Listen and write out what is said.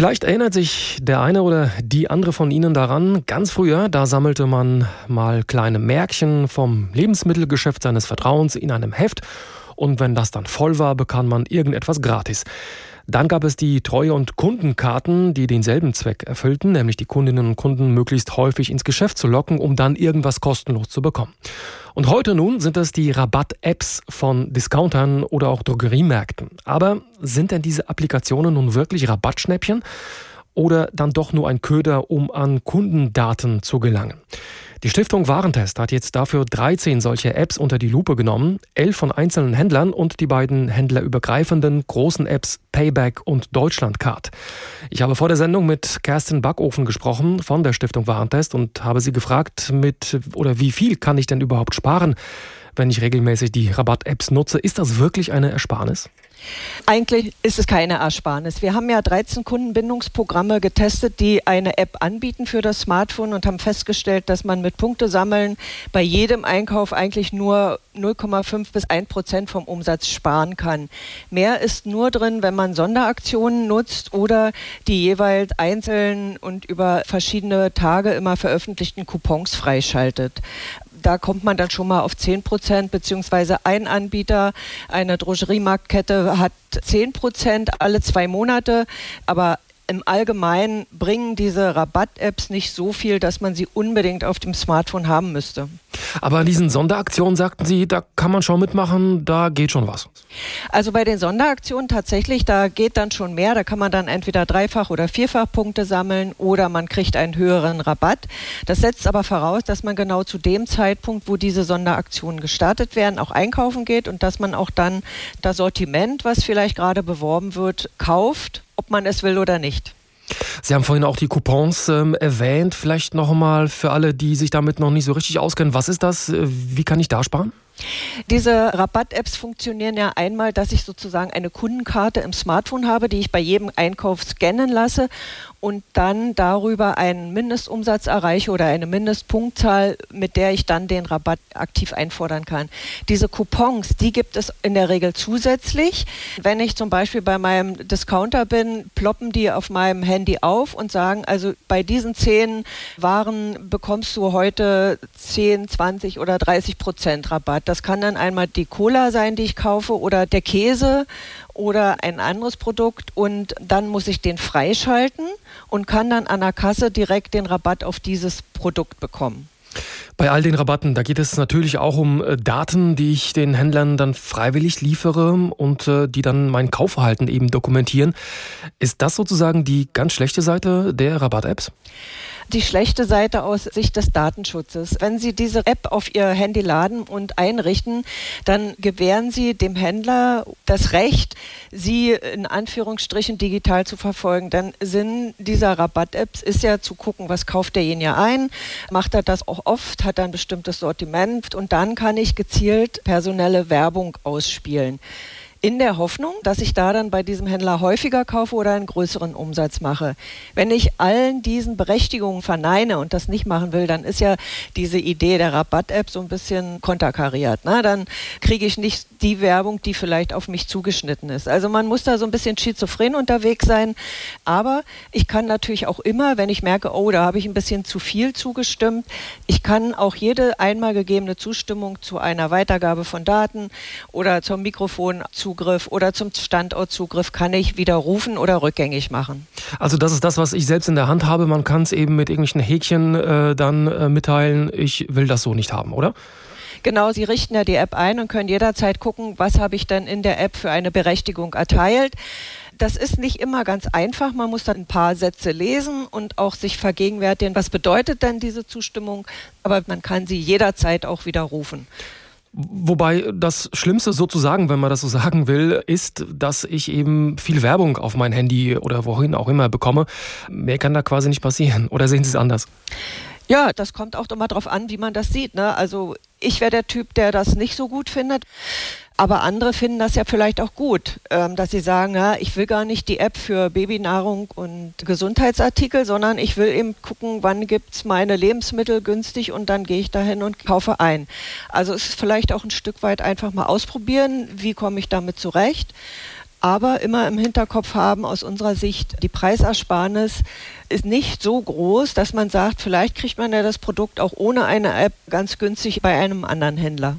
Vielleicht erinnert sich der eine oder die andere von Ihnen daran, ganz früher, da sammelte man mal kleine Märkchen vom Lebensmittelgeschäft seines Vertrauens in einem Heft und wenn das dann voll war, bekam man irgendetwas gratis. Dann gab es die Treue- und Kundenkarten, die denselben Zweck erfüllten, nämlich die Kundinnen und Kunden möglichst häufig ins Geschäft zu locken, um dann irgendwas kostenlos zu bekommen. Und heute nun sind es die Rabatt-Apps von Discountern oder auch Drogeriemärkten. Aber sind denn diese Applikationen nun wirklich Rabattschnäppchen oder dann doch nur ein Köder, um an Kundendaten zu gelangen? Die Stiftung Warentest hat jetzt dafür 13 solche Apps unter die Lupe genommen, elf von einzelnen Händlern und die beiden händlerübergreifenden großen Apps Payback und Deutschlandcard. Ich habe vor der Sendung mit Kerstin Backofen gesprochen von der Stiftung Warentest und habe sie gefragt, mit oder wie viel kann ich denn überhaupt sparen, wenn ich regelmäßig die Rabatt-Apps nutze? Ist das wirklich eine Ersparnis? Eigentlich ist es keine Ersparnis. Wir haben ja 13 Kundenbindungsprogramme getestet, die eine App anbieten für das Smartphone und haben festgestellt, dass man mit Punktesammeln bei jedem Einkauf eigentlich nur 0,5 bis 1 Prozent vom Umsatz sparen kann. Mehr ist nur drin, wenn man Sonderaktionen nutzt oder die jeweils einzeln und über verschiedene Tage immer veröffentlichten Coupons freischaltet da kommt man dann schon mal auf 10 Prozent, beziehungsweise ein Anbieter, eine Drogeriemarktkette hat 10 Prozent alle zwei Monate, aber im Allgemeinen bringen diese Rabatt-Apps nicht so viel, dass man sie unbedingt auf dem Smartphone haben müsste. Aber an diesen Sonderaktionen sagten Sie, da kann man schon mitmachen, da geht schon was. Also bei den Sonderaktionen tatsächlich, da geht dann schon mehr. Da kann man dann entweder dreifach oder vierfach Punkte sammeln oder man kriegt einen höheren Rabatt. Das setzt aber voraus, dass man genau zu dem Zeitpunkt, wo diese Sonderaktionen gestartet werden, auch einkaufen geht und dass man auch dann das Sortiment, was vielleicht gerade beworben wird, kauft ob man es will oder nicht. Sie haben vorhin auch die Coupons ähm, erwähnt. Vielleicht noch einmal für alle, die sich damit noch nicht so richtig auskennen. Was ist das? Äh, wie kann ich da sparen? Diese Rabatt-Apps funktionieren ja einmal, dass ich sozusagen eine Kundenkarte im Smartphone habe, die ich bei jedem Einkauf scannen lasse und dann darüber einen Mindestumsatz erreiche oder eine Mindestpunktzahl, mit der ich dann den Rabatt aktiv einfordern kann. Diese Coupons, die gibt es in der Regel zusätzlich. Wenn ich zum Beispiel bei meinem Discounter bin, ploppen die auf meinem Handy auf und sagen, also bei diesen zehn Waren bekommst du heute 10, 20 oder 30 Prozent Rabatt. Das kann dann einmal die Cola sein, die ich kaufe oder der Käse oder ein anderes Produkt und dann muss ich den freischalten und kann dann an der Kasse direkt den Rabatt auf dieses Produkt bekommen. Bei all den Rabatten, da geht es natürlich auch um äh, Daten, die ich den Händlern dann freiwillig liefere und äh, die dann mein Kaufverhalten eben dokumentieren. Ist das sozusagen die ganz schlechte Seite der Rabatt-Apps? Die schlechte Seite aus Sicht des Datenschutzes. Wenn Sie diese App auf Ihr Handy laden und einrichten, dann gewähren Sie dem Händler das Recht, Sie in Anführungsstrichen digital zu verfolgen. Denn Sinn dieser Rabatt-Apps ist ja zu gucken, was kauft derjenige ein, macht er das auch oft, hat er ein bestimmtes Sortiment und dann kann ich gezielt personelle Werbung ausspielen in der Hoffnung, dass ich da dann bei diesem Händler häufiger kaufe oder einen größeren Umsatz mache. Wenn ich allen diesen Berechtigungen verneine und das nicht machen will, dann ist ja diese Idee der Rabatt-App so ein bisschen konterkariert. Ne? Dann kriege ich nicht die Werbung, die vielleicht auf mich zugeschnitten ist. Also man muss da so ein bisschen schizophren unterwegs sein. Aber ich kann natürlich auch immer, wenn ich merke, oh, da habe ich ein bisschen zu viel zugestimmt, ich kann auch jede einmal gegebene Zustimmung zu einer Weitergabe von Daten oder zum Mikrofon zu Zugriff oder zum Standortzugriff kann ich widerrufen oder rückgängig machen. Also das ist das, was ich selbst in der Hand habe. Man kann es eben mit irgendwelchen Häkchen äh, dann äh, mitteilen, ich will das so nicht haben, oder? Genau, Sie richten ja die App ein und können jederzeit gucken, was habe ich denn in der App für eine Berechtigung erteilt. Das ist nicht immer ganz einfach. Man muss dann ein paar Sätze lesen und auch sich vergegenwärtigen, was bedeutet denn diese Zustimmung. Aber man kann sie jederzeit auch widerrufen. Wobei das Schlimmste sozusagen, wenn man das so sagen will, ist, dass ich eben viel Werbung auf mein Handy oder wohin auch immer bekomme. Mehr kann da quasi nicht passieren. Oder sehen Sie es anders? Ja, das kommt auch immer darauf an, wie man das sieht. Ne? Also ich wäre der Typ, der das nicht so gut findet. Aber andere finden das ja vielleicht auch gut, ähm, dass sie sagen, ja, ich will gar nicht die App für Babynahrung und Gesundheitsartikel, sondern ich will eben gucken, wann gibt es meine Lebensmittel günstig und dann gehe ich dahin und kaufe ein. Also es ist vielleicht auch ein Stück weit einfach mal ausprobieren, wie komme ich damit zurecht. aber immer im Hinterkopf haben aus unserer Sicht, die Preisersparnis ist nicht so groß, dass man sagt, vielleicht kriegt man ja das Produkt auch ohne eine App ganz günstig bei einem anderen Händler.